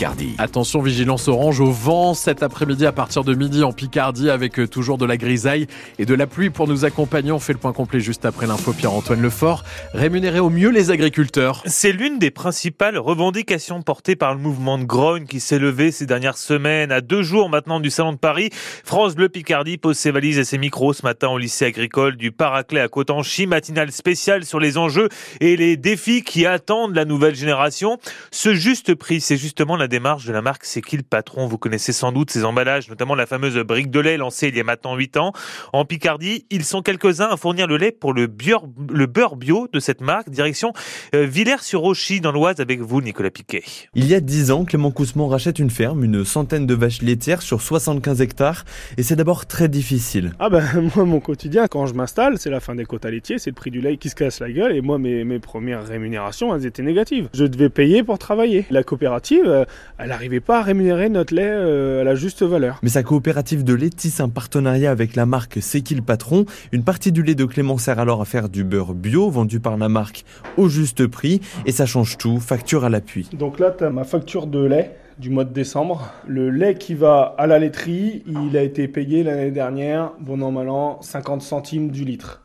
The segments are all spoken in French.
Picardie. Attention, vigilance orange au vent cet après-midi à partir de midi en Picardie avec euh, toujours de la grisaille et de la pluie pour nous accompagner. On fait le point complet juste après l'info Pierre-Antoine Lefort. Rémunérer au mieux les agriculteurs. C'est l'une des principales revendications portées par le mouvement de Grogne qui s'est levé ces dernières semaines. À deux jours maintenant du Salon de Paris, France Bleu Picardie pose ses valises et ses micros ce matin au lycée agricole du Paraclet à Cotanchy. Matinale spéciale sur les enjeux et les défis qui attendent la nouvelle génération. Ce juste prix, c'est justement la démarche de la marque C'est qui le patron? Vous connaissez sans doute ces emballages, notamment la fameuse brique de lait lancée il y a maintenant 8 ans. En Picardie, ils sont quelques-uns à fournir le lait pour le beurre, le beurre bio de cette marque. Direction euh, Villers-sur-Auchy dans l'Oise avec vous, Nicolas Piquet. Il y a 10 ans, Clément Coussemont rachète une ferme, une centaine de vaches laitières sur 75 hectares. Et c'est d'abord très difficile. Ah ben moi, mon quotidien, quand je m'installe, c'est la fin des quotas laitiers, c'est le prix du lait qui se casse la gueule. Et moi, mes, mes premières rémunérations, elles étaient négatives. Je devais payer pour travailler. La coopérative, euh, elle n'arrivait pas à rémunérer notre lait euh, à la juste valeur. Mais sa coopérative de lait tisse un partenariat avec la marque C'est qui le patron Une partie du lait de Clément sert alors à faire du beurre bio vendu par la marque au juste prix et ça change tout, facture à l'appui. Donc là, tu as ma facture de lait du mois de décembre. Le lait qui va à la laiterie, il a été payé l'année dernière, bon an mal an, 50 centimes du litre.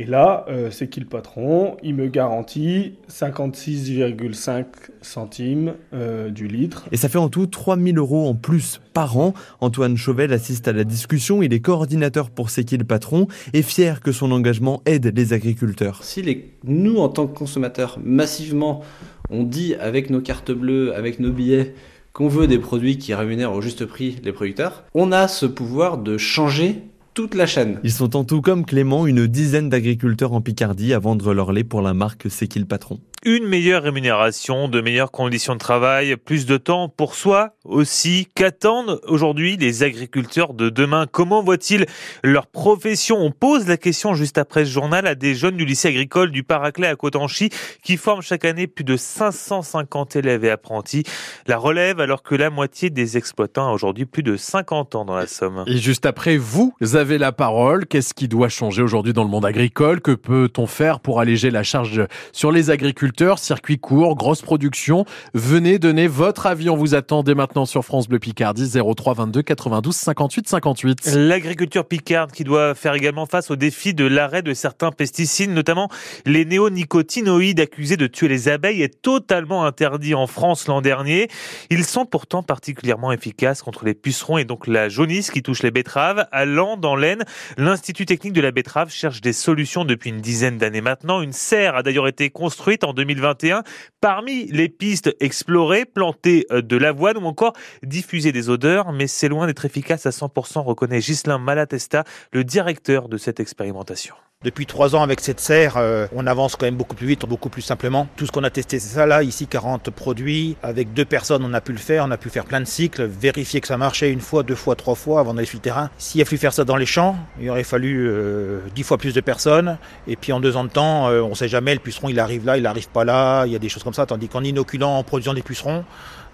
Et là, euh, c'est qui le patron? Il me garantit 56,5 centimes euh, du litre. Et ça fait en tout 3000 euros en plus par an. Antoine Chauvel assiste à la discussion. Il est coordinateur pour C'est qui le patron et fier que son engagement aide les agriculteurs. Si les, nous, en tant que consommateurs, massivement, on dit avec nos cartes bleues, avec nos billets, qu'on veut des produits qui rémunèrent au juste prix les producteurs, on a ce pouvoir de changer Ils sont en tout comme Clément une dizaine d'agriculteurs en Picardie à vendre leur lait pour la marque C'est qui le patron une meilleure rémunération, de meilleures conditions de travail, plus de temps pour soi aussi. Qu'attendent aujourd'hui les agriculteurs de demain? Comment voient-ils leur profession? On pose la question juste après ce journal à des jeunes du lycée agricole du Paraclet à Cotanchy qui forment chaque année plus de 550 élèves et apprentis. La relève alors que la moitié des exploitants a aujourd'hui plus de 50 ans dans la Somme. Et juste après, vous avez la parole. Qu'est-ce qui doit changer aujourd'hui dans le monde agricole? Que peut-on faire pour alléger la charge sur les agriculteurs? Circuit court, grosse production. Venez donner votre avis. On vous attend dès maintenant sur France Bleu Picardie 03 22 92 58 58. L'agriculture picarde qui doit faire également face au défi de l'arrêt de certains pesticides, notamment les néonicotinoïdes accusés de tuer les abeilles est totalement interdit en France l'an dernier. Ils sont pourtant particulièrement efficaces contre les pucerons et donc la jaunisse qui touche les betteraves. À Lan, dans l'Aisne, l'Institut technique de la betterave cherche des solutions depuis une dizaine d'années maintenant. Une serre a d'ailleurs été construite en 2021. Parmi les pistes explorées, planter euh, de l'avoine ou encore diffuser des odeurs, mais c'est loin d'être efficace à 100%, reconnaît Ghislain Malatesta, le directeur de cette expérimentation. Depuis trois ans avec cette serre, euh, on avance quand même beaucoup plus vite, beaucoup plus simplement. Tout ce qu'on a testé, c'est ça là, ici 40 produits. Avec deux personnes, on a pu le faire, on a pu faire plein de cycles, vérifier que ça marchait une fois, deux fois, trois fois avant d'aller sur le terrain. S'il a fallu faire ça dans les champs, il aurait fallu euh, dix fois plus de personnes. Et puis en deux ans de temps, euh, on sait jamais, le puceron il arrive là, il arrive pas là, il y a des choses comme ça. Tandis qu'en inoculant, en produisant des pucerons,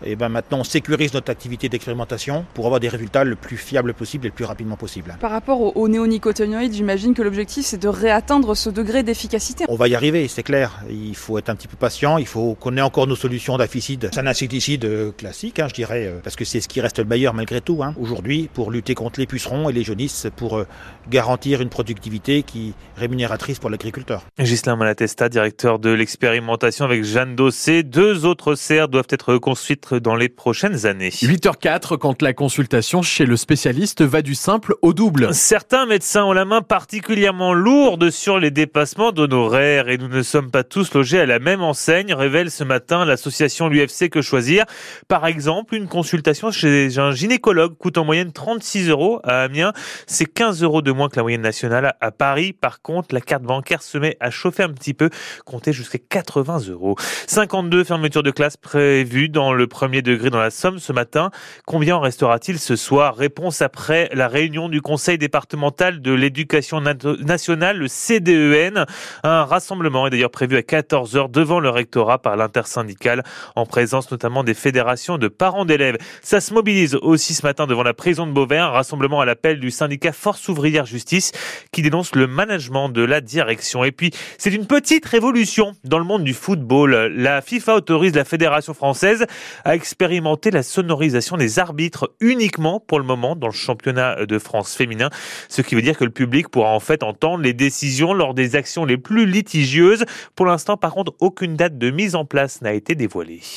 et eh ben maintenant on sécurise notre activité d'expérimentation pour avoir des résultats le plus fiables possible et le plus rapidement possible. Par rapport aux néonicotinoïdes, j'imagine que l'objectif c'est de réatteindre ce degré d'efficacité. On va y arriver, c'est clair. Il faut être un petit peu patient, il faut qu'on ait encore nos solutions d'aficide. C'est un insecticide euh, classique, hein, je dirais, euh, parce que c'est ce qui reste le meilleur malgré tout. Hein. Aujourd'hui, pour lutter contre les pucerons et les jaunisses, pour euh, garantir une productivité qui est rémunératrice pour l'agriculteur. Gislain Malatesta, directeur de l'expérimentation avec Jeanne Dossé. Deux autres serres doivent être construites dans les prochaines années. 8h04 quand la consultation chez le spécialiste va du simple au double. Certains médecins ont la main particulièrement lourde sur les dépassements d'honoraires et nous ne sommes pas tous logés à la même enseigne, révèle ce matin l'association l'UFC Que Choisir. Par exemple, une consultation chez un gynécologue coûte en moyenne 36 euros à Amiens. C'est 15 euros de moins que la moyenne nationale à Paris. Par contre, la carte bancaire se met à chauffer un petit peu, compter jusqu'à 80 euros. 52 fermetures de classe prévues dans le premier degré dans la Somme ce matin. Combien en restera-t-il ce soir? Réponse après la réunion du Conseil départemental de l'éducation nationale, le CDEN. Un rassemblement est d'ailleurs prévu à 14h devant le rectorat par l'intersyndicale, en présence notamment des fédérations de parents d'élèves. Ça se mobilise aussi ce matin devant la prison de Beauvais, un rassemblement à l'appel du syndicat Force ouvrière justice qui dénonce le management de la direction. Et puis, c'est une petite révolution dans le monde du football. La FIFA autorise la fédération française a expérimenté la sonorisation des arbitres uniquement pour le moment dans le championnat de France féminin, ce qui veut dire que le public pourra en fait entendre les décisions lors des actions les plus litigieuses. Pour l'instant, par contre, aucune date de mise en place n'a été dévoilée.